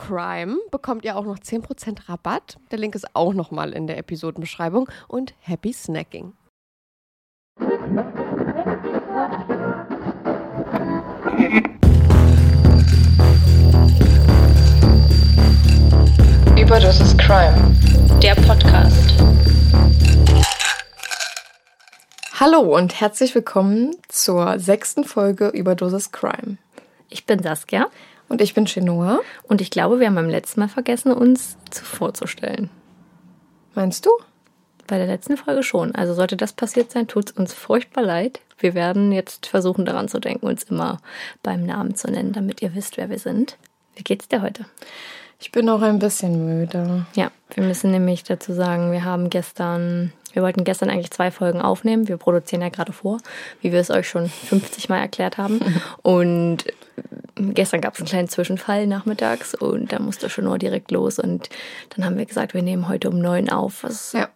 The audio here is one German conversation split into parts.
CRIME bekommt ihr auch noch 10% Rabatt. Der Link ist auch nochmal in der Episodenbeschreibung. Und happy snacking. Überdosis Crime, der Podcast. Hallo und herzlich willkommen zur sechsten Folge Überdosis Crime. Ich bin Saskia Und ich bin Chenoa. und ich glaube, wir haben beim letzten Mal vergessen, uns zu vorzustellen. Meinst du? Bei der letzten Folge schon. Also sollte das passiert sein, tut es uns furchtbar leid. Wir werden jetzt versuchen, daran zu denken, uns immer beim Namen zu nennen, damit ihr wisst, wer wir sind. Wie geht's dir heute? Ich bin auch ein bisschen müde. Ja, wir müssen nämlich dazu sagen, wir haben gestern, wir wollten gestern eigentlich zwei Folgen aufnehmen. Wir produzieren ja gerade vor, wie wir es euch schon 50 Mal erklärt haben. Und gestern gab es einen kleinen Zwischenfall nachmittags und da musste schon nur direkt los. Und dann haben wir gesagt, wir nehmen heute um neun auf. Was, Ja.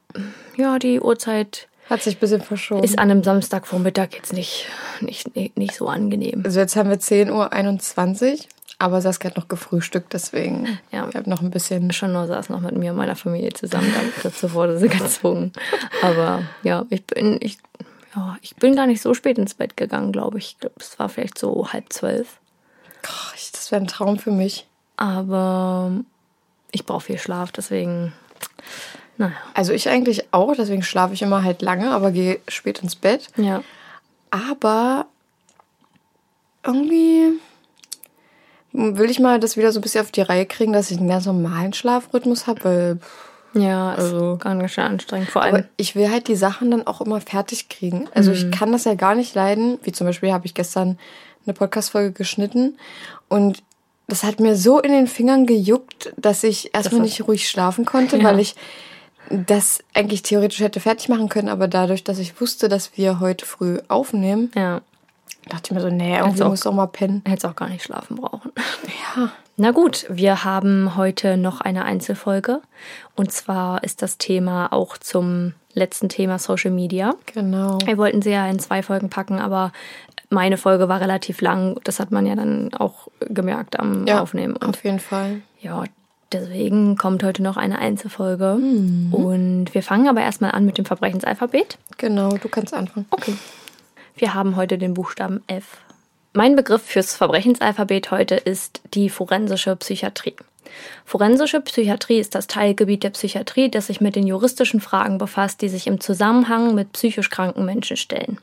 ja, die Uhrzeit Hat sich ein bisschen verschoben. ist an einem Samstagvormittag jetzt nicht, nicht, nicht, nicht so angenehm. Also jetzt haben wir 10.21 Uhr, aber Saskia hat noch gefrühstückt, deswegen Ja. ich habe noch ein bisschen... Schon nur saß noch mit mir und meiner Familie zusammen, dann dazu wurde sie gezwungen. Aber ja, ich bin, ich, ja, ich bin gar nicht so spät ins Bett gegangen, glaube ich. Ich glaube, es war vielleicht so halb zwölf. Ich- das wäre ein Traum für mich. Aber ich brauche viel Schlaf, deswegen, naja. Also ich eigentlich auch, deswegen schlafe ich immer halt lange, aber gehe spät ins Bett. Ja. Aber irgendwie will ich mal das wieder so ein bisschen auf die Reihe kriegen, dass ich einen ganz normalen Schlafrhythmus habe, weil Ja, ist Also- ganz schön anstrengend. Vor allem, ich will halt die Sachen dann auch immer fertig kriegen. Also ich kann das ja gar nicht leiden. Wie zum Beispiel habe ich gestern eine Podcast-Folge geschnitten und das hat mir so in den Fingern gejuckt, dass ich erstmal hat- nicht ruhig schlafen konnte, Ja. weil ich das eigentlich theoretisch hätte fertig machen können, aber dadurch, dass ich wusste, dass wir heute früh aufnehmen, ja, dachte ich mir so, nee, irgendwie auch- muss ich auch mal pennen. hätte auch gar nicht schlafen brauchen. Ja. Na gut, wir haben heute noch eine Einzelfolge. Und zwar ist das Thema auch zum letzten Thema Social Media. Genau. Wir wollten sie ja in zwei Folgen packen, aber meine Folge war relativ lang. Das hat man ja dann auch gemerkt am Ja, Aufnehmen. Und auf jeden Fall. ja, deswegen kommt heute noch eine Einzelfolge. Und wir fangen aber erstmal an mit dem Verbrechensalphabet. Genau, du kannst anfangen. Okay. Wir haben heute den Buchstaben F. Mein Begriff fürs Verbrechensalphabet heute ist die forensische Psychiatrie. Forensische Psychiatrie ist das Teilgebiet der Psychiatrie, das sich mit den juristischen Fragen befasst, die sich im Zusammenhang mit psychisch kranken Menschen stellen.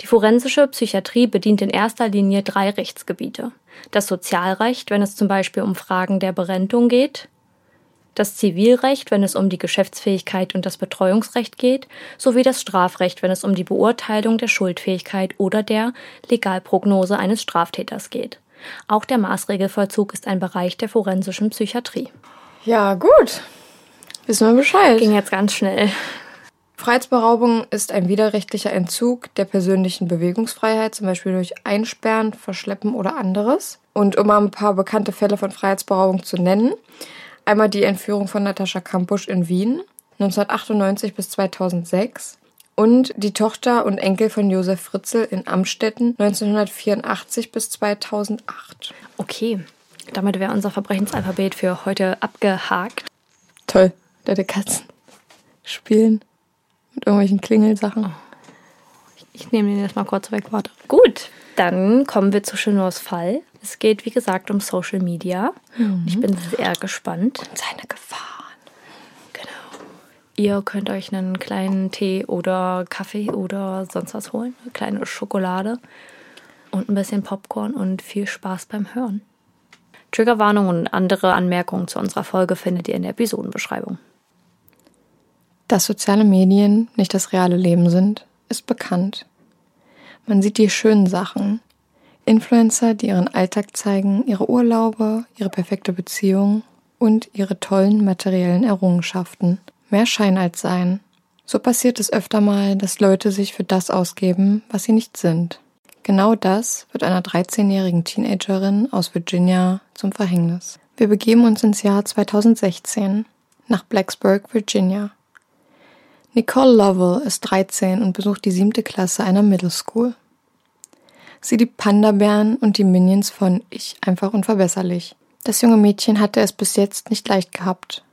Die forensische Psychiatrie bedient in erster Linie drei Rechtsgebiete. Das Sozialrecht, wenn es zum Beispiel um Fragen der Berentung geht, das Zivilrecht, wenn es um die Geschäftsfähigkeit und das Betreuungsrecht geht, sowie das Strafrecht, wenn es um die Beurteilung der Schuldfähigkeit oder der Legalprognose eines Straftäters geht. Auch der Maßregelvollzug ist ein Bereich der forensischen Psychiatrie. Ja, gut. Wissen wir Bescheid. Ging jetzt ganz schnell. Freiheitsberaubung ist ein widerrechtlicher Entzug der persönlichen Bewegungsfreiheit, zum Beispiel durch Einsperren, Verschleppen oder anderes. Und um mal ein paar bekannte Fälle von Freiheitsberaubung zu nennen, einmal die Entführung von Natascha Kampusch in Wien 1998 bis 2006 und die Tochter und Enkel von Josef Fritzl in Amstetten 1984 bis 2008. Okay, damit wäre unser Verbrechensalphabet für heute abgehakt. Toll, deine Katzen spielen mit irgendwelchen Klingelsachen. Ich nehme den jetzt mal kurz weg, warte. Gut, dann kommen wir zu Chenors Fall. Es geht, wie gesagt, um Social Media. Ich bin sehr gespannt. Seine Gefahren. Genau. Ihr könnt euch einen kleinen Tee oder Kaffee oder sonst was holen. Eine kleine Schokolade und ein bisschen Popcorn und viel Spaß beim Hören. Triggerwarnungen und andere Anmerkungen zu unserer Folge findet ihr in der Episodenbeschreibung. Dass soziale Medien nicht das reale Leben sind, ist bekannt. Man sieht die schönen Sachen. Influencer, die ihren Alltag zeigen, ihre Urlaube, ihre perfekte Beziehung und ihre tollen materiellen Errungenschaften. Mehr Schein als Sein. So passiert es öfter mal, dass Leute sich für das ausgeben, was sie nicht sind. Genau das wird einer 13-jährigen Teenagerin aus Virginia zum Verhängnis. Wir begeben uns ins Jahr 2016 nach Blacksburg, Virginia. Nicole Lovell ist 13 und besucht die siebte Klasse einer Middle School. Sie liebt Panda-Bären und die Minions von Ich einfach unverbesserlich. Das junge Mädchen hatte es bis jetzt nicht leicht gehabt.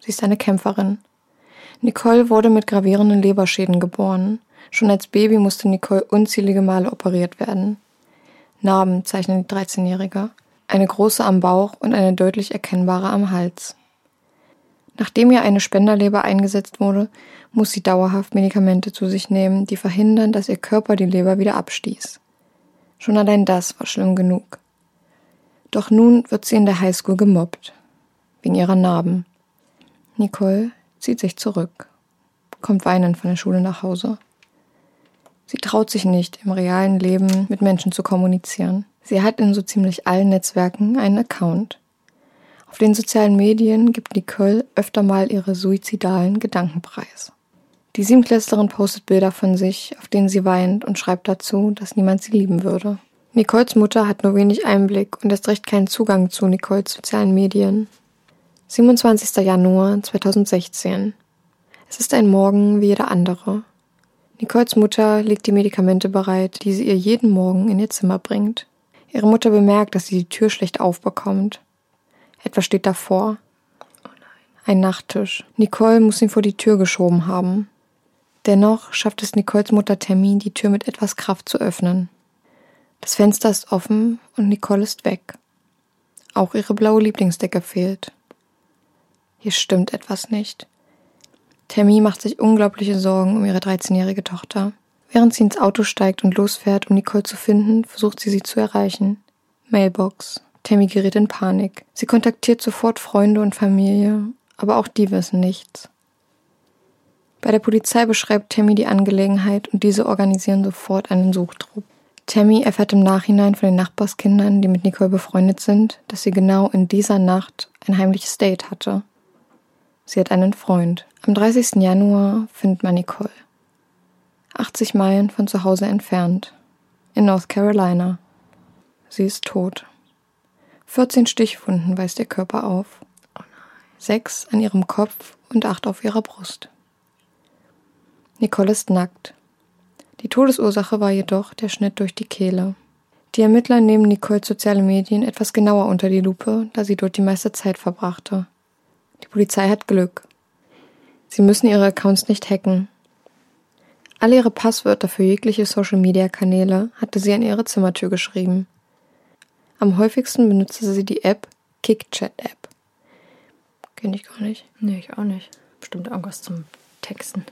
Sie ist eine Kämpferin. Nicole wurde mit gravierenden Leberschäden geboren. Schon als Baby musste Nicole unzählige Male operiert werden. Narben zeichnen die 13-Jährige. Eine große am Bauch und eine deutlich erkennbare am Hals. Nachdem ihr eine Spenderleber eingesetzt wurde, muss sie dauerhaft Medikamente zu sich nehmen, die verhindern, dass ihr Körper die Leber wieder abstieß. Schon allein das war schlimm genug. Doch nun wird sie in der Highschool gemobbt. Wegen ihrer Narben. Nicole zieht sich zurück, kommt weinend von der Schule nach Hause. Sie traut sich nicht, im realen Leben mit Menschen zu kommunizieren. Sie hat in so ziemlich allen Netzwerken einen Account. Auf den sozialen Medien gibt Nicole öfter mal ihre suizidalen Gedanken preis. Die Siebenklässlerin postet Bilder von sich, auf denen sie weint und schreibt dazu, dass niemand sie lieben würde. Nicoles Mutter hat nur wenig Einblick und erst recht keinen Zugang zu Nicoles sozialen Medien. 27. Januar 2016. Es ist ein Morgen wie jeder andere. Nicoles Mutter legt die Medikamente bereit, die sie ihr jeden Morgen in ihr Zimmer bringt. Ihre Mutter bemerkt, dass sie die Tür schlecht aufbekommt. Etwas steht davor. Ein Nachttisch. Nicole muss ihn vor die Tür geschoben haben. Dennoch schafft es Nicoles Mutter Tammy, die Tür mit etwas Kraft zu öffnen. Das Fenster ist offen und Nicole ist weg. Auch ihre blaue Lieblingsdecke fehlt. Hier stimmt etwas nicht. Tammy macht sich unglaubliche Sorgen um ihre 13-jährige Tochter. Während sie ins Auto steigt und losfährt, um Nicole zu finden, versucht sie sie zu erreichen. Mailbox. Tammy gerät in Panik. Sie kontaktiert sofort Freunde und Familie, aber auch die wissen nichts. Bei der Polizei beschreibt Tammy die Angelegenheit und diese organisieren sofort einen Suchtrupp. Tammy erfährt im Nachhinein von den Nachbarskindern, die mit Nicole befreundet sind, dass sie genau in dieser Nacht ein heimliches Date hatte. Sie hat einen Freund. Am 30. Januar findet man Nicole. 80 Meilen von zu Hause entfernt. In North Carolina. Sie ist tot. 14 Stichwunden weist ihr Körper auf. Sechs an ihrem Kopf und acht auf ihrer Brust. Nicole ist nackt. Die Todesursache war jedoch der Schnitt durch die Kehle. Die Ermittler nehmen Nicoles soziale Medien etwas genauer unter die Lupe, da sie dort die meiste Zeit verbrachte. Die Polizei hat Glück. Sie müssen ihre Accounts nicht hacken. Alle ihre Passwörter für jegliche Social-Media-Kanäle hatte sie an ihre Zimmertür geschrieben. Am häufigsten benutzte sie die App KickChat-App. Kenne ich gar nicht. Nee, ich auch nicht. Bestimmt irgendwas zum Texten.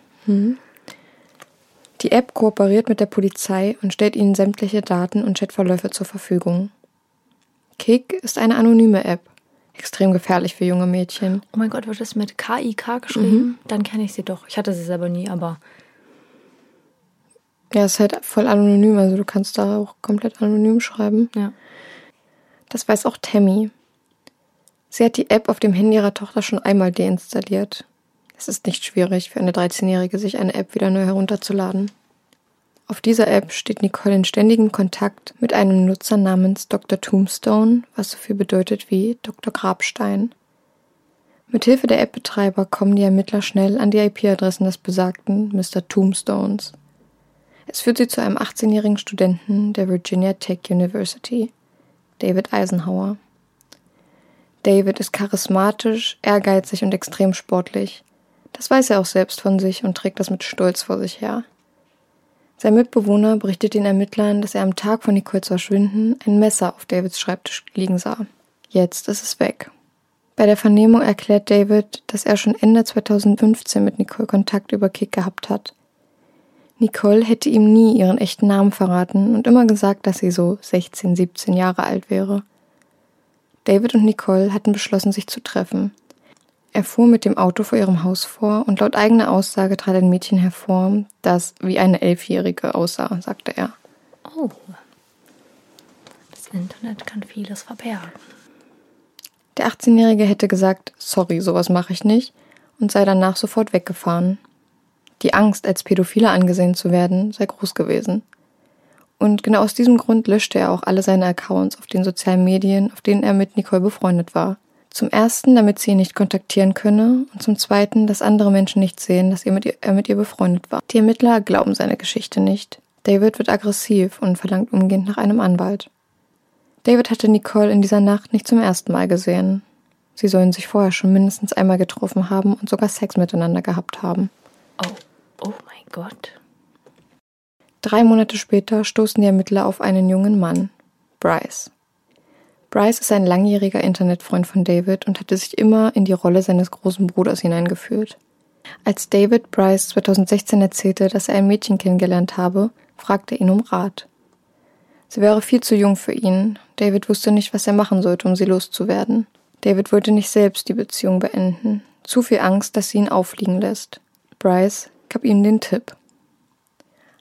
Die App kooperiert mit der Polizei und stellt ihnen sämtliche Daten und Chatverläufe zur Verfügung. Kick ist eine anonyme App. Extrem gefährlich für junge Mädchen. Oh mein Gott, wird das mit K-I-K geschrieben? Dann kenne ich sie doch. Ich hatte sie selber nie, aber Ja, ist halt voll anonym, also du kannst da auch komplett anonym schreiben. ja. Das weiß auch Tammy. Sie hat die App auf dem Handy ihrer Tochter schon einmal deinstalliert. Es ist nicht schwierig für eine 13-Jährige, sich eine App wieder neu herunterzuladen. Auf dieser App steht Nicole in ständigem Kontakt mit einem Nutzer namens Dr. Tombstone, was so viel bedeutet wie Dr. Grabstein. Mithilfe der App-Betreiber kommen die Ermittler schnell an die IP-Adressen des besagten Mr. Tombstones. Es führt sie zu einem 18-jährigen Studenten der Virginia Tech University, David Eisenhower. David ist charismatisch, ehrgeizig und extrem sportlich. Das weiß er auch selbst von sich und trägt das mit Stolz vor sich her. Sein Mitbewohner berichtet den Ermittlern, dass er am Tag von Nicoles Verschwinden ein Messer auf Davids Schreibtisch liegen sah. Jetzt ist es weg. Bei der Vernehmung erklärt David, dass er schon Ende 2015 mit Nicole Kontakt über Kick gehabt hat. Nicole hätte ihm nie ihren echten Namen verraten und immer gesagt, dass sie so 16, 17 Jahre alt wäre. David und Nicole hatten beschlossen, sich zu treffen. Er fuhr mit dem Auto vor ihrem Haus vor und laut eigener Aussage trat ein Mädchen hervor, das wie eine Elfjährige aussah, sagte er. Oh. Das Internet kann vieles verbergen. Der 18-Jährige hätte gesagt, sorry, sowas mache ich nicht, und sei danach sofort weggefahren. Die Angst, als Pädophiler angesehen zu werden, sei groß gewesen. Und genau aus diesem Grund löschte er auch alle seine Accounts auf den sozialen Medien, auf denen er mit Nicole befreundet war. Zum ersten, damit sie ihn nicht kontaktieren könne, und zum zweiten, dass andere Menschen nicht sehen, dass er mit ihr, er mit ihr befreundet war. Die Ermittler glauben seine Geschichte nicht. David wird aggressiv und verlangt umgehend nach einem Anwalt. David hatte Nicole in dieser Nacht nicht zum ersten Mal gesehen. Sie sollen sich vorher schon mindestens einmal getroffen haben und sogar Sex miteinander gehabt haben. Oh. Oh mein Gott. Drei Monate später stoßen die Ermittler auf einen jungen Mann, Bryce. Bryce ist ein langjähriger Internetfreund von David und hatte sich immer in die Rolle seines großen Bruders hineingeführt. Als David Bryce 2016 erzählte, dass er ein Mädchen kennengelernt habe, fragte er ihn um Rat. Sie wäre viel zu jung für ihn. David wusste nicht, was er machen sollte, um sie loszuwerden. David wollte nicht selbst die Beziehung beenden. Zu viel Angst, dass sie ihn auffliegen lässt. Bryce gab ihm den Tipp.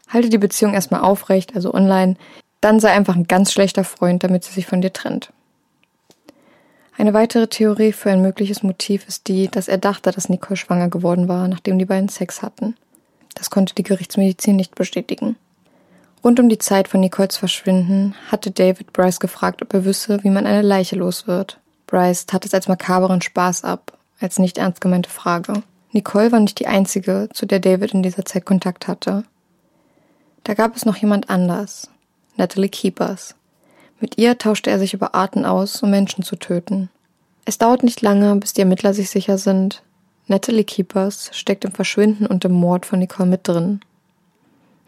Halte die Beziehung erstmal aufrecht, also online, dann sei einfach ein ganz schlechter Freund, damit sie sich von dir trennt. Eine weitere Theorie für ein mögliches Motiv ist die, dass er dachte, dass Nicole schwanger geworden war, nachdem die beiden Sex hatten. Das konnte die Gerichtsmedizin nicht bestätigen. Rund um die Zeit von Nicoles Verschwinden hatte David Bryce gefragt, ob er wisse, wie man eine Leiche los wird. Bryce tat es als makaberen Spaß ab, als nicht ernst gemeinte Frage. Nicole war nicht die einzige, zu der David in dieser Zeit Kontakt hatte. Da gab es noch jemand anders, Natalie Keepers. Mit ihr tauschte er sich über Arten aus, um Menschen zu töten. Es dauert nicht lange, bis die Ermittler sich sicher sind. Natalie Keepers steckt im Verschwinden und im Mord von Nicole mit drin.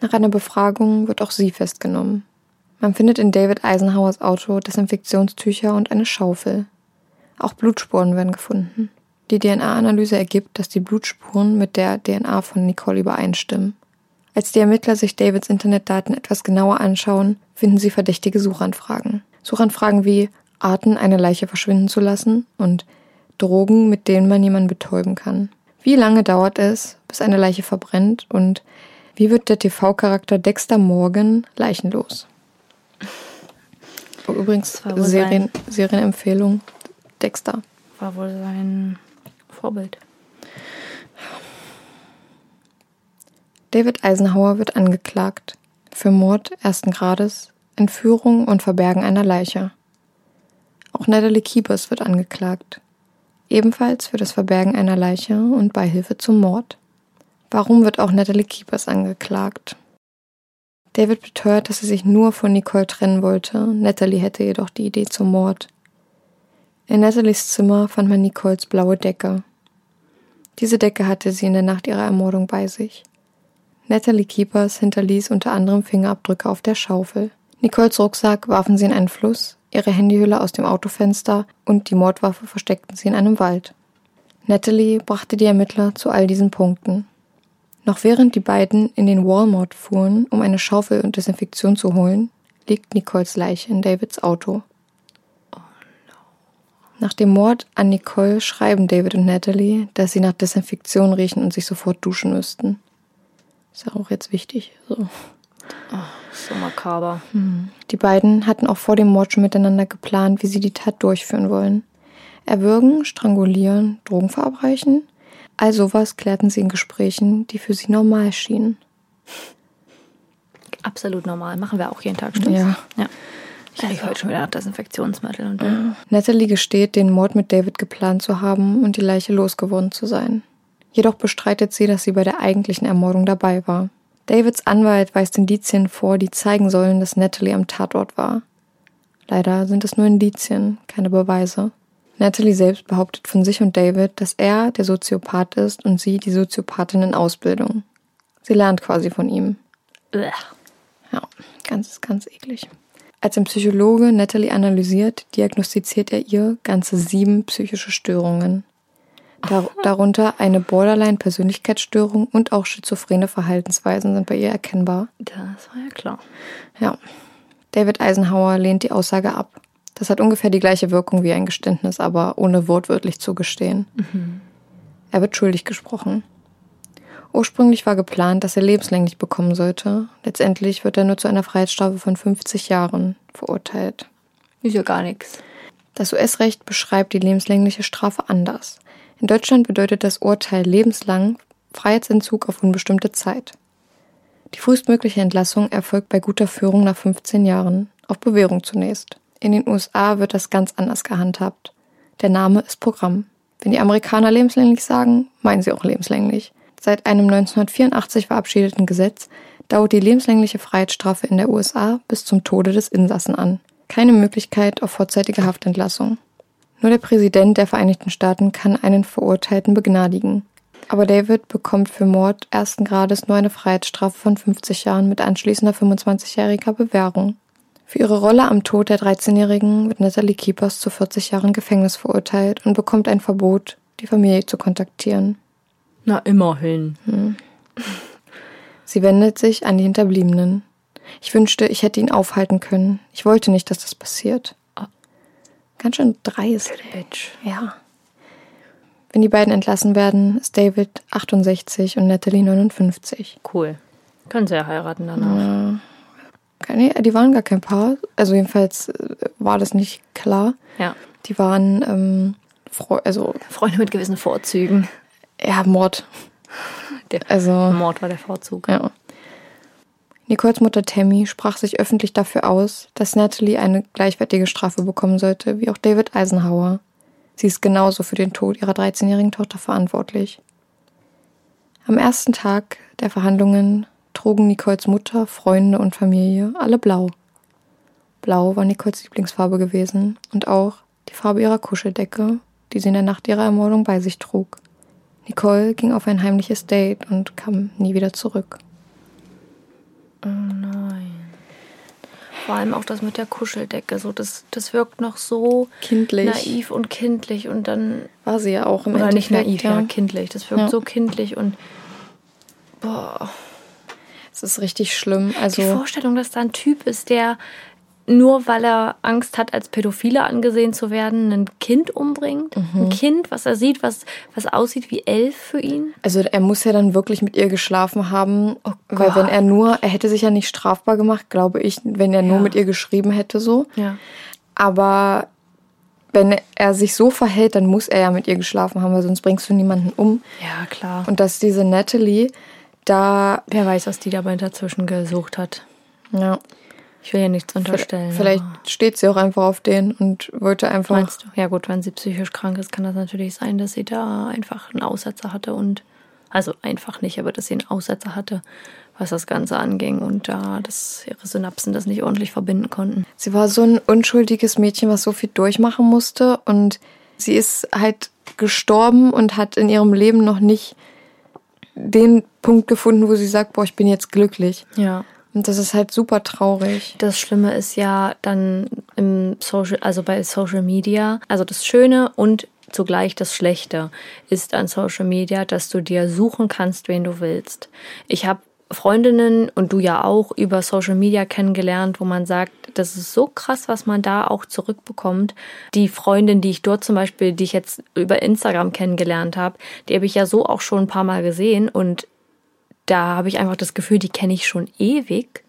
Nach einer Befragung wird auch sie festgenommen. Man findet in David Eisenhowers Auto Desinfektionstücher und eine Schaufel. Auch Blutspuren werden gefunden. Die DNA-Analyse ergibt, dass die Blutspuren mit der DNA von Nicole übereinstimmen. Als die Ermittler sich Davids Internetdaten etwas genauer anschauen, finden sie verdächtige Suchanfragen. Suchanfragen wie Arten, eine Leiche verschwinden zu lassen und Drogen, mit denen man jemanden betäuben kann. Wie lange dauert es, bis eine Leiche verbrennt und wie wird der TV-Charakter Dexter Morgan leichenlos? Oh, übrigens, Serien, Serienempfehlung Dexter. War wohl sein Vorbild. David Eisenhower wird angeklagt für Mord ersten Grades, Entführung und Verbergen einer Leiche. Auch Natalie Keepers wird angeklagt, ebenfalls für das Verbergen einer Leiche und Beihilfe zum Mord. Warum wird auch Natalie Keepers angeklagt? David beteuert, dass er sich nur von Nicole trennen wollte. Natalie hätte jedoch die Idee zum Mord. In Natalies Zimmer fand man Nicoles blaue Decke. Diese Decke hatte sie in der Nacht ihrer Ermordung bei sich. Natalie Keepers hinterließ unter anderem Fingerabdrücke auf der Schaufel. Nicoles Rucksack warfen sie in einen Fluss, ihre Handyhülle aus dem Autofenster und die Mordwaffe versteckten sie in einem Wald. Natalie brachte die Ermittler zu all diesen Punkten. Noch während die beiden in den Walmart fuhren, um eine Schaufel und Desinfektion zu holen, liegt Nicoles Leiche in Davids Auto. Nach dem Mord an Nicole schreiben David und Natalie, dass sie nach Desinfektion riechen und sich sofort duschen müssten. Ist ja auch jetzt wichtig. So. So makaber. Die beiden hatten auch vor dem Mord schon miteinander geplant, wie sie die Tat durchführen wollen. Erwürgen, strangulieren, Drogen verabreichen. All sowas klärten sie in Gesprächen, die für sie normal schienen. Absolut normal. Machen wir auch jeden Tag, stimmt's? Ja. ja. Ich rieche heute schon wieder nach Desinfektionsmittel und Natalie gesteht, den Mord mit David geplant zu haben und die Leiche losgeworden zu sein. Jedoch bestreitet sie, dass sie bei der eigentlichen Ermordung dabei war. Davids Anwalt weist Indizien vor, die zeigen sollen, dass Natalie am Tatort war. Leider sind es nur Indizien, keine Beweise. Natalie selbst behauptet von sich und David, dass er der Soziopath ist und sie die Soziopathin in Ausbildung. Sie lernt quasi von ihm. Ja, ganz, ganz eklig. Als ein Psychologe Natalie analysiert, diagnostiziert er ihr ganze sieben psychische Störungen. Dar darunter eine Borderline-Persönlichkeitsstörung und auch schizophrene Verhaltensweisen sind bei ihr erkennbar. Das war ja klar. Ja. David Eisenhower lehnt die Aussage ab. Das hat ungefähr die gleiche Wirkung wie ein Geständnis, aber ohne wortwörtlich zu gestehen. Er wird schuldig gesprochen. Ursprünglich war geplant, dass er lebenslänglich bekommen sollte. Letztendlich wird er nur zu einer Freiheitsstrafe von 50 Jahren verurteilt. Ist ja gar nichts. Das US-Recht beschreibt die lebenslängliche Strafe anders. In Deutschland bedeutet das Urteil lebenslang Freiheitsentzug auf unbestimmte Zeit. Die frühestmögliche Entlassung erfolgt bei guter Führung nach 15 Jahren, auf Bewährung zunächst. In den USA wird das ganz anders gehandhabt. Der Name ist Programm. Wenn die Amerikaner lebenslänglich sagen, meinen sie auch lebenslänglich. Seit einem 1984 verabschiedeten Gesetz dauert die lebenslängliche Freiheitsstrafe in der USA bis zum Tode des Insassen an. Keine Möglichkeit auf vorzeitige Haftentlassung. Nur der Präsident der Vereinigten Staaten kann einen Verurteilten begnadigen. Aber David bekommt für Mord ersten Grades nur eine Freiheitsstrafe von 50 Jahren mit anschließender 25-jähriger Bewährung. Für ihre Rolle am Tod der 13-Jährigen wird Natalie Keepers zu 40 Jahren Gefängnis verurteilt und bekommt ein Verbot, die Familie zu kontaktieren. Na, immerhin. Sie wendet sich an die Hinterbliebenen. Ich wünschte, ich hätte ihn aufhalten können. Ich wollte nicht, dass das passiert. Ganz schön dreist. Bitch. Ja. Wenn die beiden entlassen werden, ist David 68 und Natalie 59. Cool. Können sie ja heiraten danach. Keine, die waren gar kein Paar. Also jedenfalls äh, war das nicht klar. Ja. Die waren, ähm, Freu also, Freunde mit gewissen Vorzügen. ja, Mord. Der Also, Mord war der Vorzug. ja. Nicoles Mutter Tammy sprach sich öffentlich dafür aus, dass Natalie eine gleichwertige Strafe bekommen sollte, wie auch David Eisenhower. Sie ist genauso für den Tod ihrer 13-jährigen Tochter verantwortlich. Am ersten Tag der Verhandlungen trugen Nicoles Mutter, Freunde und Familie alle blau. Blau war Nicoles Lieblingsfarbe gewesen und auch die Farbe ihrer Kuscheldecke, die sie in der Nacht ihrer Ermordung bei sich trug. Nicole ging auf ein heimliches Date und kam nie wieder zurück. Oh nein. Vor allem auch das mit der Kuscheldecke. So, das, das wirkt noch so Kindlich. naiv und kindlich und dann. War sie ja auch im Oder nicht naiv, ja, kindlich. Das wirkt Ja. so kindlich und. Boah. Es ist richtig schlimm. Die Also Vorstellung, dass da ein Typ ist, der nur weil er Angst hat, als Pädophile angesehen zu werden, ein Kind umbringt. Mhm. Ein Kind, was er sieht, was, was aussieht wie elf für ihn. Also er muss ja dann wirklich mit ihr geschlafen haben, Oh weil wenn er nur, er hätte sich ja nicht strafbar gemacht, glaube ich, wenn er nur Ja. mit ihr geschrieben hätte so. Ja. Aber wenn er sich so verhält, dann muss er ja mit ihr geschlafen haben, weil sonst bringst du niemanden um. Ja, klar. Und dass diese Natalie da, Wer weiß, was die dabei dazwischen gesucht hat. ja, Ich will ja nichts unterstellen. vielleicht steht sie auch einfach auf den und wollte einfach. Meinst du? Ja gut, wenn sie psychisch krank ist, kann das natürlich sein, dass sie da einfach einen Aussetzer hatte und also einfach nicht, aber dass sie einen Aussetzer hatte, was das Ganze anging und da dass ihre Synapsen das nicht ordentlich verbinden konnten. Sie war so ein unschuldiges Mädchen, was so viel durchmachen musste und sie ist halt gestorben und hat in ihrem Leben noch nicht den Punkt gefunden, wo sie sagt, boah, ich bin jetzt glücklich. Ja. Und das ist halt super traurig. Das Schlimme ist ja dann im Social, also bei Social Media, also das Schöne und zugleich das Schlechte ist an Social Media, dass du dir suchen kannst, wen du willst. Ich habe Freundinnen und du ja auch über Social Media kennengelernt, wo man sagt, das ist so krass, was man da auch zurückbekommt. Die Freundin, die ich dort zum Beispiel, die ich jetzt über Instagram kennengelernt habe, die habe ich ja so auch schon ein paar Mal gesehen und da habe ich einfach das Gefühl, die kenne ich schon ewig.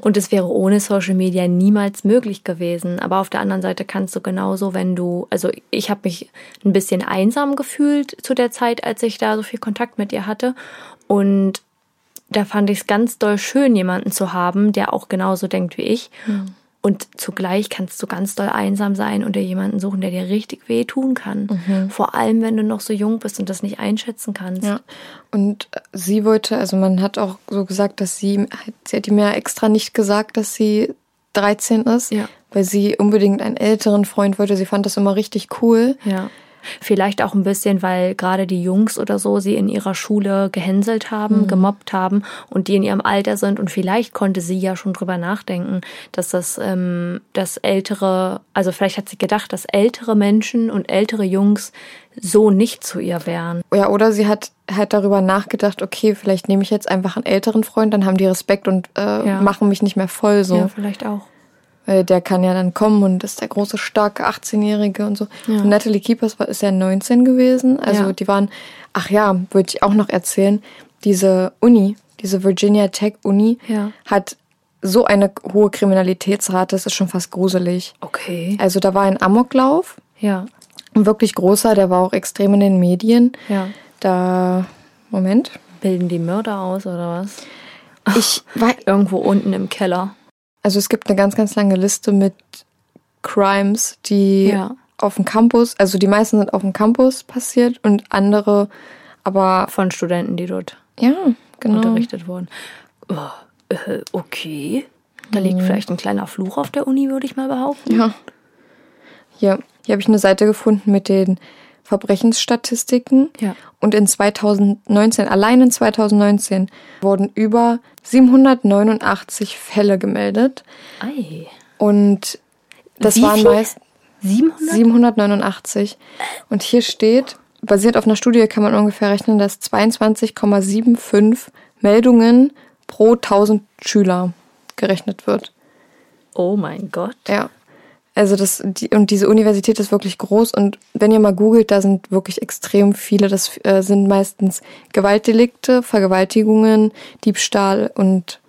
Und es wäre ohne Social Media niemals möglich gewesen. Aber auf der anderen Seite kannst du genauso, wenn du, also ich habe mich ein bisschen einsam gefühlt zu der Zeit, als ich da so viel Kontakt mit ihr hatte. Und da fand ich es ganz doll schön, jemanden zu haben, der auch genauso denkt wie ich. Und zugleich kannst du ganz doll einsam sein und dir jemanden suchen, der dir richtig weh tun kann. Vor allem, wenn du noch so jung bist und das nicht einschätzen kannst. Ja. Und sie wollte, also man hat auch so gesagt, dass sie, sie hat ihm ja extra nicht gesagt, dass sie 13 ist, Ja. weil sie unbedingt einen älteren Freund wollte. Sie fand das immer richtig cool. Ja. Vielleicht auch ein bisschen, weil gerade die Jungs oder so sie in ihrer Schule gehänselt haben, gemobbt haben und die in ihrem Alter sind. Und vielleicht konnte sie ja schon drüber nachdenken, dass das, ähm, das ältere, also vielleicht hat sie gedacht, dass ältere Menschen und ältere Jungs so nicht zu ihr wären. Ja, oder sie hat halt darüber nachgedacht, okay, vielleicht nehme ich jetzt einfach einen älteren Freund, dann haben die Respekt und äh, Ja. machen mich nicht mehr voll so. Ja, vielleicht auch. Weil der kann ja dann kommen und ist der große, starke 18-Jährige und so. Ja. Und Natalie Keepers war, ist ja 19 gewesen. Also Ja. die waren, ach ja, würde ich auch noch erzählen, diese Uni, diese Virginia Tech Uni, Ja. hat so eine hohe Kriminalitätsrate, das ist schon fast gruselig. Okay. Also da war ein Amoklauf, Ja. ein wirklich großer, der war auch extrem in den Medien. Ja. Da, Moment. Bilden die Mörder aus oder was? Ich weiß, Irgendwo unten im Keller. Also es gibt eine ganz, ganz lange Liste mit Crimes, die Ja. auf dem Campus, also die meisten sind auf dem Campus passiert und andere, aber Von Studenten, die dort ja, genau. unterrichtet wurden. Oh, äh, okay. Da liegt vielleicht ein kleiner Fluch auf der Uni, würde ich mal behaupten. Ja. Hier, hier habe ich eine Seite gefunden mit den Verbrechensstatistiken. Ja. Und in 2019, allein in 2019, wurden über 789 Fälle gemeldet. Ei. Und das Wie waren viel? meist 700? 789. Und hier steht, basiert auf einer Studie kann man ungefähr rechnen, dass 22,75 Meldungen pro 1000 Schüler gerechnet wird. Oh mein Gott. Ja. Also das, die, und diese Universität ist wirklich groß und wenn ihr mal googelt, da sind wirklich extrem viele. Das äh, sind meistens Gewaltdelikte, Vergewaltigungen, Diebstahl und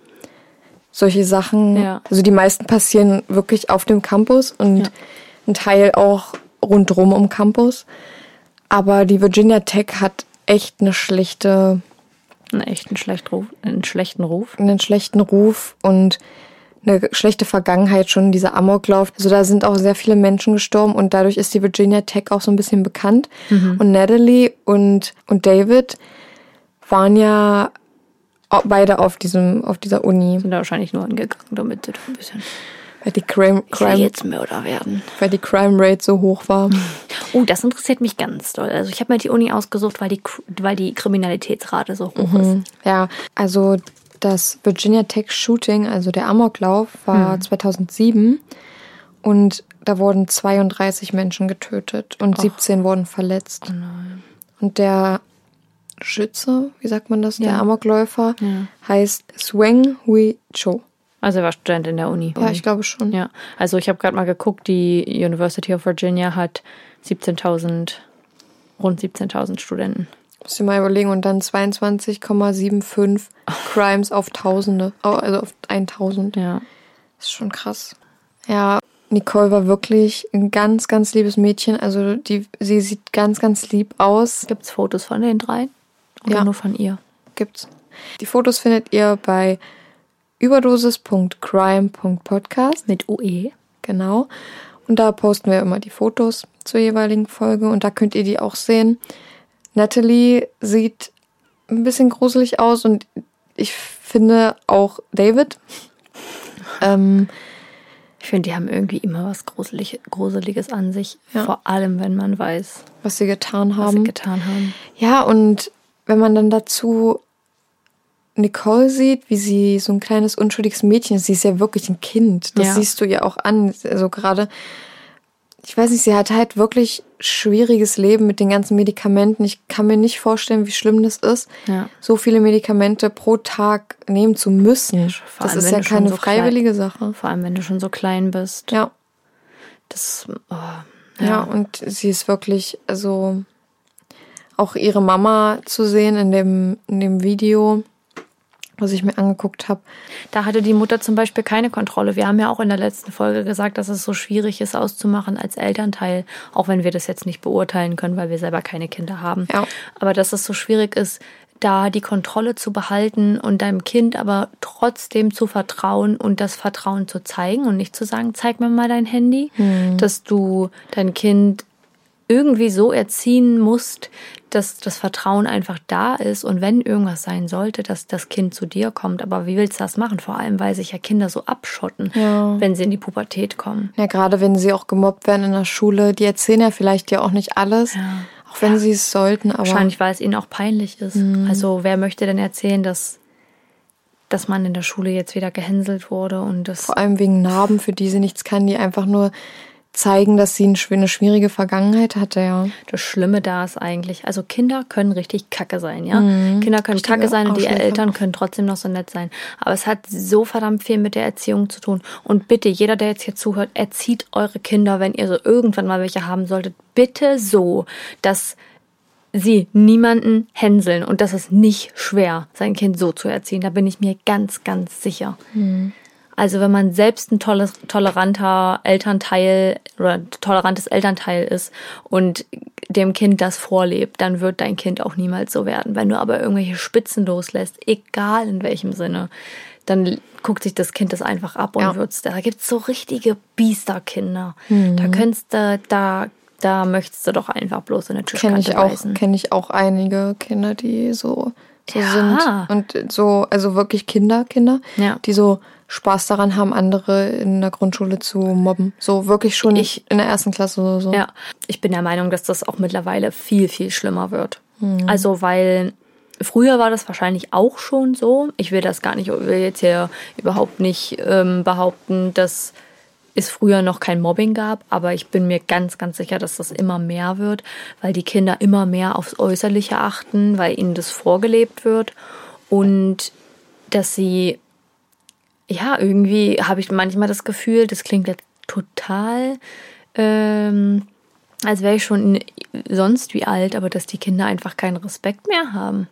solche Sachen. Ja. Also die meisten passieren wirklich auf dem Campus und Ja. ein Teil auch rundrum um Campus. Aber die Virginia Tech hat echt eine schlechte, Einen echten schlecht Ruf, einen schlechten Ruf. einen schlechten Ruf und eine schlechte Vergangenheit schon, dieser Amoklauf. Also da sind auch sehr viele Menschen gestorben und dadurch ist die Virginia Tech auch so ein bisschen bekannt. Und Natalie und, und David waren ja beide auf diesem, auf dieser Uni, Sind da wahrscheinlich nur angegangen, damit sie doch ein bisschen. weil die Crime, Crime, jetzt Mörder werden. weil die Crime Rate so hoch war. Oh, das interessiert mich ganz doll. Also ich habe mir die Uni ausgesucht, weil die, weil die Kriminalitätsrate so hoch ist. Ja, also das Virginia Tech Shooting, also der Amoklauf, war 2007 und da wurden 32 Menschen getötet und 17 wurden verletzt. Und der Schütze, wie sagt man das, der Ja. Amokläufer, heißt Sweng Hui Cho. Also er war Student in der Uni. Ja, ich glaube schon. Ja, also ich habe gerade mal geguckt, die University of Virginia hat 17.000, rund 17.000 Studenten. Muss ich mal überlegen. Und dann 22,75 Crimes auf Tausende, oh, also auf 1000. Ja. Das ist schon krass. Ja, Nicole war wirklich ein ganz, ganz liebes Mädchen. Also die, sie sieht ganz, ganz lieb aus. Gibt es Fotos von den drei? Oder Ja. nur von ihr? Gibt's. Die Fotos findet ihr bei überdosis.crime.podcast. Mit UE? Genau. Und da posten wir immer die Fotos zur jeweiligen Folge und da könnt ihr die auch sehen. Natalie sieht ein bisschen gruselig aus und ich finde auch David. Ähm, Ich finde, die haben irgendwie immer was Gruselig, Gruseliges an sich. Ja. Vor allem, wenn man weiß, was sie getan was sie haben. getan haben. Ja, und wenn man dann dazu Nicole sieht, wie sie so ein kleines unschuldiges Mädchen ist, sie ist ja wirklich ein Kind. Das Ja. siehst du ja auch an. Also gerade, ich weiß nicht, sie hat halt wirklich schwieriges Leben mit den ganzen Medikamenten. Ich kann mir nicht vorstellen, wie schlimm das ist, Ja. so viele Medikamente pro Tag nehmen zu müssen. vor das ist ja keine so klein- freiwillige Sache. Vor allem, wenn du schon so klein bist. Ja. Das, oh, Ja. und sie ist wirklich, also auch ihre Mama zu sehen in dem, in dem Video, was ich mir angeguckt habe. Da hatte die Mutter zum Beispiel keine Kontrolle. Wir haben ja auch in der letzten Folge gesagt, dass es so schwierig ist auszumachen als Elternteil, auch wenn wir das jetzt nicht beurteilen können, weil wir selber keine Kinder haben. Ja. Aber dass es so schwierig ist, da die Kontrolle zu behalten und deinem Kind aber trotzdem zu vertrauen und das Vertrauen zu zeigen und nicht zu sagen, zeig mir mal dein Handy, dass du dein Kind irgendwie so erziehen musst, dass das Vertrauen einfach da ist und wenn irgendwas sein sollte, dass das Kind zu dir kommt. Aber wie willst du das machen? Vor allem, weil sich ja Kinder so abschotten, Ja. wenn sie in die Pubertät kommen. Ja, gerade wenn sie auch gemobbt werden in der Schule, die erzählen ja vielleicht ja auch nicht alles, auch wenn sie es sollten, aber Wahrscheinlich, weil es ihnen auch peinlich ist. Mhm. Also wer möchte denn erzählen, dass, dass man in der Schule jetzt wieder gehänselt wurde und das vor allem wegen Narben, für die sie nichts kann, die einfach nur zeigen, dass sie eine schwierige Vergangenheit hatte, ja. Das Schlimme da ist eigentlich, also Kinder können richtig kacke sein, ja. Mhm. Kinder können Ich denke kacke sein und die Eltern können trotzdem noch so nett sein. Aber es hat so verdammt viel mit der Erziehung zu tun. Und bitte, jeder, der jetzt hier zuhört, erzieht eure Kinder, wenn ihr so irgendwann mal welche haben solltet, bitte so, dass sie niemanden hänseln. Und das ist nicht schwer, sein Kind so zu erziehen. Da bin ich mir ganz, ganz sicher. Also wenn man selbst ein tolles, toleranter Elternteil oder tolerantes Elternteil ist und dem Kind das vorlebt, dann wird dein Kind auch niemals so werden. Wenn du aber irgendwelche Spitzen loslässt, egal in welchem Sinne, dann guckt sich das Kind das einfach ab und Ja. wird's. Da gibt's so richtige Biesterkinder. Da könntest du, da, da möchtest du doch einfach bloß in eine Kenne Tischkante ich auch, kenne ich auch einige Kinder, die so, so Ja. sind und so, also wirklich Kinder, Kinder, Ja. die so Spaß daran haben, andere in der Grundschule zu mobben. So wirklich schon Ich- in der ersten Klasse oder so. Ja, ich bin der Meinung, dass das auch mittlerweile viel, viel schlimmer wird. Also, weil früher war das wahrscheinlich auch schon so. Ich will das gar nicht, ich will jetzt hier überhaupt nicht ähm, behaupten, dass es früher noch kein Mobbing gab, aber ich bin mir ganz, ganz sicher, dass das immer mehr wird, weil die Kinder immer mehr aufs Äußerliche achten, weil ihnen das vorgelebt wird und dass sie ja, irgendwie habe ich manchmal das Gefühl, das klingt jetzt total, ähm, als wäre ich schon sonst wie alt, aber dass die Kinder einfach keinen Respekt mehr haben.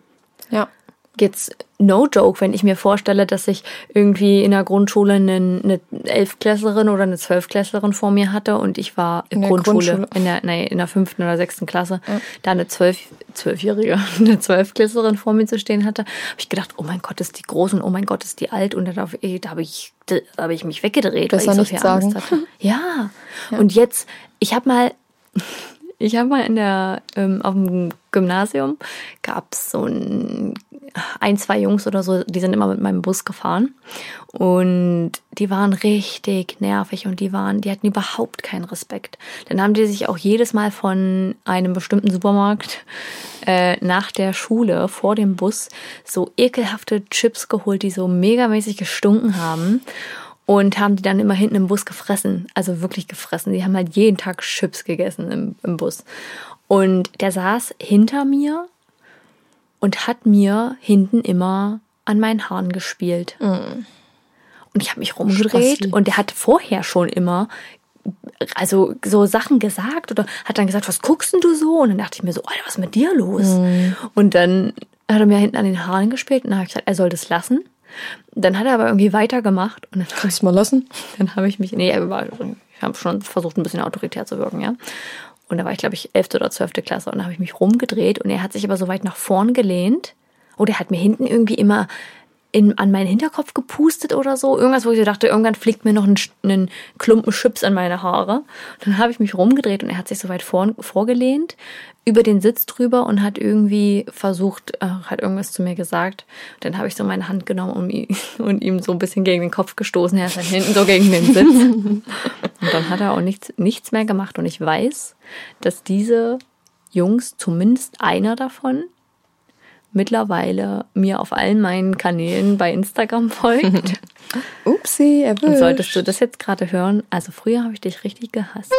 ja. Jetzt no joke, wenn ich mir vorstelle, dass ich irgendwie in der Grundschule eine, eine Elfklässlerin oder eine Zwölfklässlerin vor mir hatte und ich war in In der Grundschule, Grundschule. in der, nee, in der fünften oder sechsten Klasse, da eine zwölf, zwölfjährige, eine Zwölfklässlerin vor mir zu stehen hatte, habe ich gedacht, oh mein Gott, ist die groß und oh mein Gott, ist die alt und da, darf da habe ich, da habe ich mich weggedreht, Besser weil ich so viel sagen. Angst hatte. Ja. Und jetzt, ich habe mal, ich habe mal in der, ähm, auf dem Gymnasium gab es so ein, ein, zwei Jungs oder so, die sind immer mit meinem Bus gefahren. Und die waren richtig nervig und die waren, die hatten überhaupt keinen Respekt. Dann haben die sich auch jedes Mal von einem bestimmten Supermarkt äh, nach der Schule vor dem Bus so ekelhafte Chips geholt, die so megamäßig gestunken haben und haben die dann immer hinten im Bus gefressen. Also wirklich gefressen. Die haben halt jeden Tag Chips gegessen im, im Bus. Und der saß hinter mir und hat mir hinten immer an meinen Haaren gespielt. Und ich habe mich rumgedreht und der hat vorher schon immer also so Sachen gesagt oder hat dann gesagt, was guckst denn du so? Und dann dachte ich mir so, Alter, was ist mit dir los? Und dann hat er mir hinten an den Haaren gespielt und dann habe ich gesagt, er soll das lassen. Dann hat er aber irgendwie weitergemacht und dann Kannst du mal lassen? dann habe ich mich, nee, ich habe schon versucht, ein bisschen autoritär zu wirken, ja. Und da war ich, glaube ich, 11. oder 12. Klasse und da habe ich mich rumgedreht und er hat sich aber so weit nach vorn gelehnt. Oder er hat mir hinten irgendwie immer in, an meinen Hinterkopf gepustet oder so. Irgendwas, wo ich dachte, irgendwann fliegt mir noch ein, einen Klumpen Chips an meine Haare. Dann habe ich mich rumgedreht und er hat sich so weit vorn, vorgelehnt, über den Sitz drüber und hat irgendwie versucht, äh, hat irgendwas zu mir gesagt. Dann habe ich so meine Hand genommen und, und ihm so ein bisschen gegen den Kopf gestoßen. Er ist dann hinten so gegen den Sitz. Und dann hat er auch nichts, nichts mehr gemacht. Und ich weiß, dass diese Jungs, zumindest einer davon, mittlerweile mir auf allen meinen Kanälen bei Instagram folgt. Upsi, Und erwischt. solltest du das jetzt gerade hören, also früher habe ich dich richtig gehasst.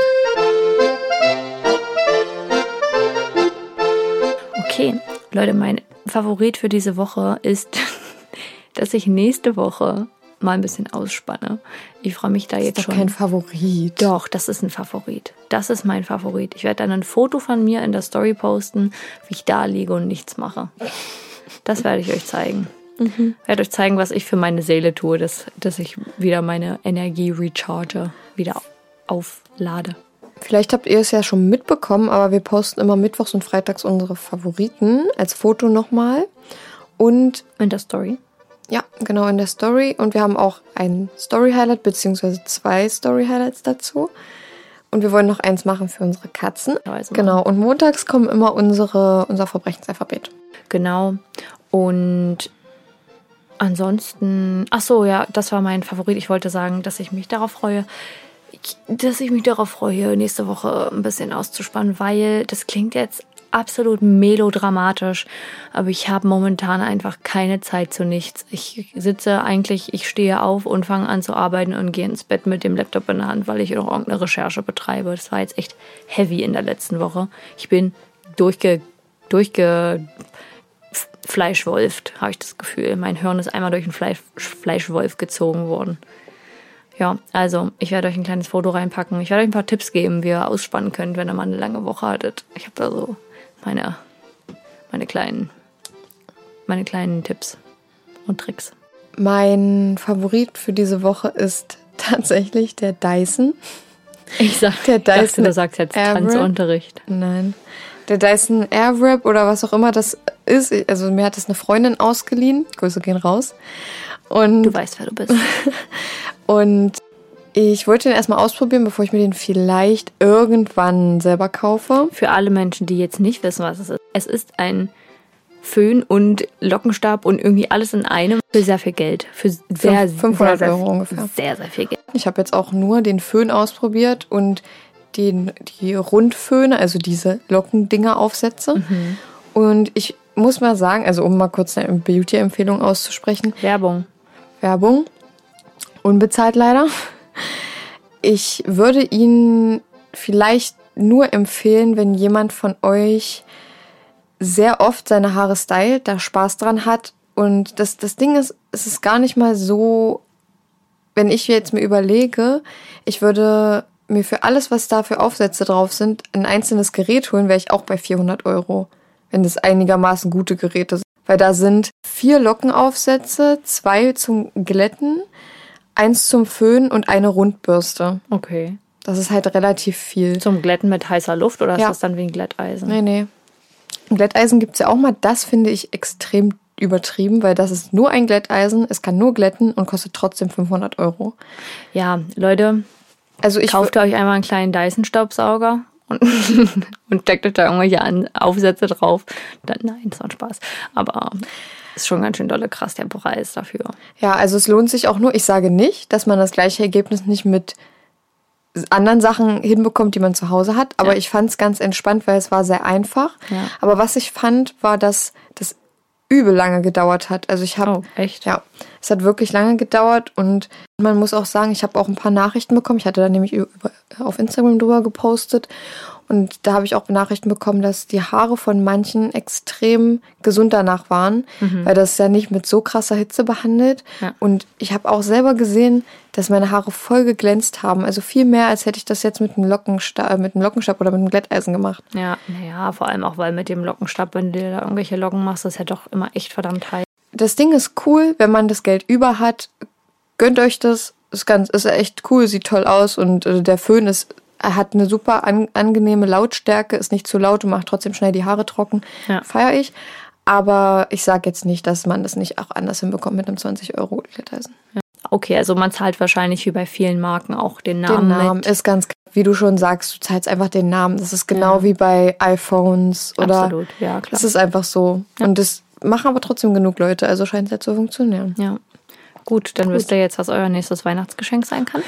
Okay, Leute, mein Favorit für diese Woche ist, dass ich nächste Woche mal ein bisschen ausspanne. Ich freue mich da ist jetzt doch schon. kein Favorit. Doch, das ist ein Favorit. Das ist mein Favorit. Ich werde dann ein Foto von mir in der Story posten, wie ich da liege und nichts mache. Das werde ich euch zeigen. Mhm. Ich werde euch zeigen, was ich für meine Seele tue, dass, dass ich wieder meine Energie recharge, wieder auflade. Vielleicht habt ihr es ja schon mitbekommen, aber wir posten immer mittwochs und freitags unsere Favoriten als Foto nochmal. Und In der Story. Ja, genau in der Story. Und wir haben auch ein Story-Highlight, beziehungsweise zwei Story-Highlights dazu. Und wir wollen noch eins machen für unsere Katzen. Also Genau, und montags kommen immer unsere, unser Verbrechensalphabet. Genau. Und ansonsten, ach so, ja, das war mein Favorit. Ich wollte sagen, dass ich mich darauf freue, dass ich mich darauf freue, nächste Woche ein bisschen auszuspannen, weil das klingt jetzt absolut melodramatisch, aber ich habe momentan einfach keine Zeit zu nichts. Ich sitze eigentlich, ich stehe auf und fange an zu arbeiten und gehe ins Bett mit dem Laptop in der Hand, weil ich noch irgendeine Recherche betreibe. Das war jetzt echt heavy in der letzten Woche. Ich bin durchge, durchge Fleischwolft, habe ich das Gefühl. Mein Hirn ist einmal durch einen Fleisch, Fleischwolf gezogen worden. Ja, also ich werde euch ein kleines Foto reinpacken. Ich werde euch ein paar Tipps geben, wie ihr ausspannen könnt, wenn ihr mal eine lange Woche hattet. Ich habe da so meine, meine kleinen, meine kleinen Tipps und Tricks. Mein Favorit für diese Woche ist tatsächlich der Dyson. Ich sag, Der ich dachte, Dyson du sagst jetzt Airwrap. Tanzunterricht. Nein. Der Dyson Airwrap oder was auch immer das ist. Also mir hat es eine Freundin ausgeliehen. Grüße gehen raus. Und, Du weißt, wer du bist. und ich wollte den erstmal ausprobieren, bevor ich mir den vielleicht irgendwann selber kaufe. Für alle Menschen, die jetzt nicht wissen, was es ist. Es ist ein Föhn und Lockenstab und irgendwie alles in einem für sehr viel Geld. Für sehr, 500 sehr, sehr, Euro ungefähr. Sehr, sehr viel Geld. Ich habe jetzt auch nur den Föhn ausprobiert und den, die Rundföhne, also diese Lockendinger aufsetze. Und ich muss mal sagen, also um mal kurz eine Beauty-Empfehlung auszusprechen, Werbung. Werbung. Unbezahlt leider. Ich würde ihn vielleicht nur empfehlen, wenn jemand von euch sehr oft seine Haare stylt, da Spaß dran hat. Und das, das Ding ist, es ist gar nicht mal so, wenn ich jetzt mir überlege, ich würde mir für alles, was da für Aufsätze drauf sind, ein einzelnes Gerät holen, wäre ich auch bei 400 Euro, wenn das einigermaßen gute Geräte sind. Weil da sind vier Lockenaufsätze, zwei zum Glätten, eins zum Föhnen und eine Rundbürste. Okay. Das ist halt relativ viel. Zum Glätten mit heißer Luft oder ist Ja. das dann wie ein Glätteisen? Nee, nee. Glätteisen gibt's ja auch mal. Das finde ich extrem übertrieben, weil das ist nur ein Glätteisen, es kann nur glätten und kostet trotzdem 500 Euro. Ja, Leute, Also ich kauft euch einmal einen kleinen Dyson-Staubsauger und, und steckt euch da irgendwelche An Aufsätze drauf. Dann, nein, das war ein Spaß. Aber ist schon ganz schön dolle krass, der Preis dafür. Ja, also es lohnt sich auch nur. Ich sage nicht, dass man das gleiche Ergebnis nicht mit anderen Sachen hinbekommt, die man zu Hause hat. Aber Ja. ich fand es ganz entspannt, weil es war sehr einfach. Ja. Aber was ich fand, war, dass das übel lange gedauert hat. Also ich habe Oh, echt? ja, es hat wirklich lange gedauert und man muss auch sagen, ich habe auch ein paar Nachrichten bekommen. Ich hatte da nämlich über, auf Instagram drüber gepostet und da habe ich auch Nachrichten bekommen, dass die Haare von manchen extrem gesund danach waren, weil das ja nicht mit so krasser Hitze behandelt. Ja. Und ich habe auch selber gesehen, dass meine Haare voll geglänzt haben. Also viel mehr, als hätte ich das jetzt mit einem Lockenstab, äh, mit einem Lockenstab oder mit einem Glätteisen gemacht. Ja, naja, vor allem auch, weil mit dem Lockenstab, wenn du dir da irgendwelche Locken machst, ist ja doch immer echt verdammt heiß. das Ding ist cool, wenn man das Geld über hat, gönnt euch das. Ist ganz, ist echt cool, sieht toll aus und äh, der Föhn ist, er hat eine super an, angenehme Lautstärke, ist nicht zu laut und macht trotzdem schnell die Haare trocken. Ja. Feier ich. Aber ich sage jetzt nicht, dass man das nicht auch anders hinbekommt mit einem 20 Euro Glätteisen. Okay, also man zahlt wahrscheinlich wie bei vielen Marken auch den Den Namen, Namen mit. ist ganz, wie du schon sagst, du zahlst einfach den Namen. Das ist genau wie bei iPhones oder. Absolut, ja, klar. Das ist einfach so. Und das machen aber trotzdem genug Leute, also scheint es ja zu funktionieren. Ja. Gut, dann wisst ihr jetzt, was euer nächstes Weihnachtsgeschenk sein kann.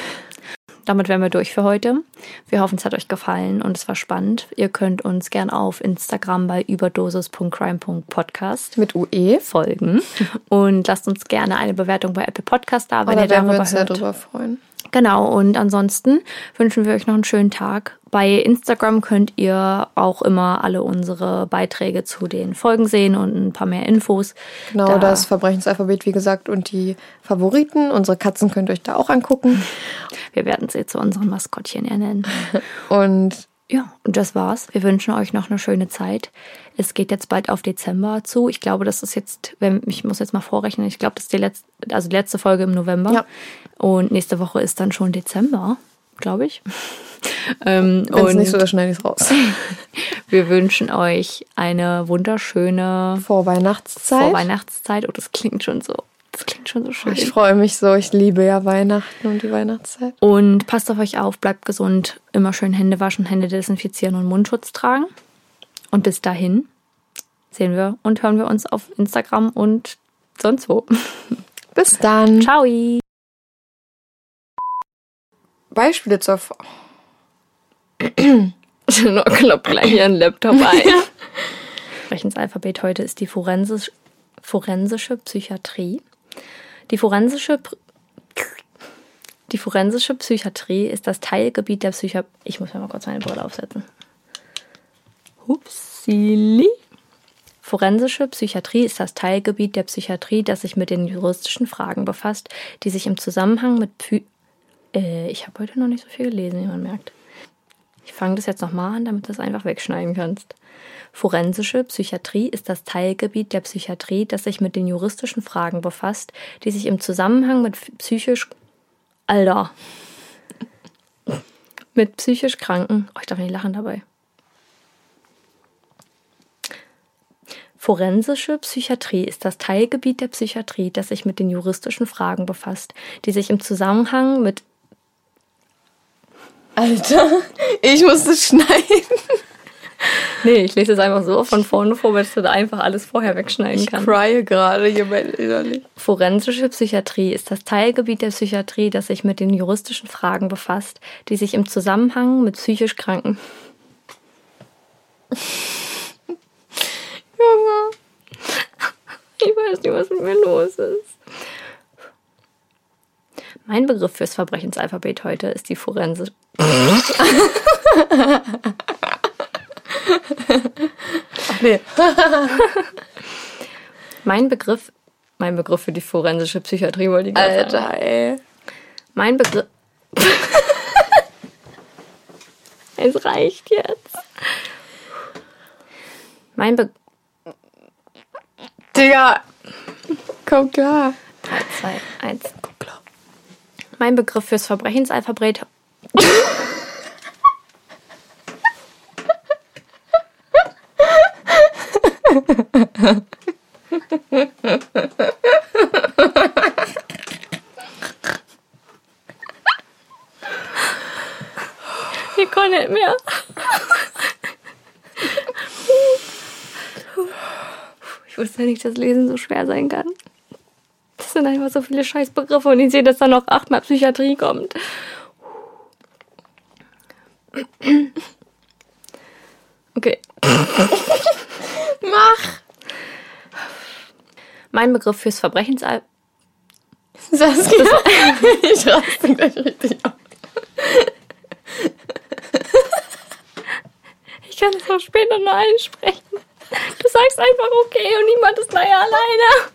Damit wären wir durch für heute. Wir hoffen, es hat euch gefallen und es war spannend. Ihr könnt uns gern auf Instagram bei überdosis.crime.podcast Mit UE. folgen und lasst uns gerne eine Bewertung bei Apple Podcast da, wenn Oder ihr werden wir darüber uns sehr hört. darüber freuen. Genau, und ansonsten wünschen wir euch noch einen schönen Tag. Bei Instagram könnt ihr auch immer alle unsere Beiträge zu den Folgen sehen und ein paar mehr Infos. Genau, Da- das Verbrechensalphabet, wie gesagt, und die Favoriten. Unsere Katzen könnt ihr euch da auch angucken. Wir werden sie zu unseren Maskottchen ernennen. Und Ja, und das war's. Wir wünschen euch noch eine schöne Zeit. Es geht jetzt bald auf Dezember zu. Ich glaube, das ist jetzt, wenn, ich muss jetzt mal vorrechnen, ich glaube, das ist die letzte, also die letzte Folge im November. Ja. Und nächste Woche ist dann schon Dezember, glaube ich. ähm, wenn es nicht so ist, schneide ich es raus. wir wünschen euch eine wunderschöne Vor Weihnachtszeit. Vorweihnachtszeit. Oh, das klingt schon so, das klingt schon so schön. Ich freue mich so. Ich liebe ja Weihnachten und die Weihnachtszeit. Und passt auf euch auf, bleibt gesund, immer schön Hände waschen, Hände desinfizieren und Mundschutz tragen. Und bis dahin sehen wir und hören wir uns auf Instagram und sonst wo. Bis dann. Ciao! Beispiele zur. F- Nur kloppt gleich ihren Laptop ein. Sprechensalphabet heute ist die forensisch, forensische Psychiatrie. Die forensische die forensische Psychiatrie ist das Teilgebiet der Psychiatrie. Ich muss mir mal kurz meine Brille aufsetzen. Hupsili. Forensische Psychiatrie ist das Teilgebiet der Psychiatrie, das sich mit den juristischen Fragen befasst, die sich im Zusammenhang mit Py äh, ich habe heute noch nicht so viel gelesen, wie man merkt. Ich fange das jetzt nochmal an, damit du das einfach wegschneiden kannst. Forensische Psychiatrie ist das Teilgebiet der Psychiatrie, das sich mit den juristischen Fragen befasst, die sich im Zusammenhang mit psychisch. Alter. Mit psychisch Kranken. Oh, ich darf nicht lachen dabei. Forensische Psychiatrie ist das Teilgebiet der Psychiatrie, das sich mit den juristischen Fragen befasst, die sich im Zusammenhang mit Alter, ich muss das schneiden. Nee, ich lese es einfach so von vorne vor, weil du da einfach alles vorher wegschneiden Ich kannst. crye gerade hier bei innerlich. Forensische Psychiatrie ist das Teilgebiet der Psychiatrie, das sich mit den juristischen Fragen befasst, die sich im Zusammenhang mit psychisch Kranken. Junge. Ich weiß nicht, was mit mir los ist. Mein Begriff fürs Verbrechensalphabet heute ist die forensische. Nee. Mein Begriff. Mein Begriff für die forensische Psychiatrie wollte ich gerade sagen. Alter, ey. Mein Begriff. es reicht jetzt. Mein Be Digga. Komm klar. 3, 2, 1. Mein Begriff fürs Verbrechensalphabet. Ich kann nicht mehr. Ich wusste nicht, dass Lesen so schwer sein kann. Sind einfach so viele Scheißbegriffe und ich sehe, dass da noch achtmal Psychiatrie kommt. Okay. Mach! Mein Begriff fürs Verbrechensalb. Saskia, ich raste gleich richtig auf. Ich kann es auch später nur einsprechen. Du sagst einfach okay und niemand ist gleich alleine.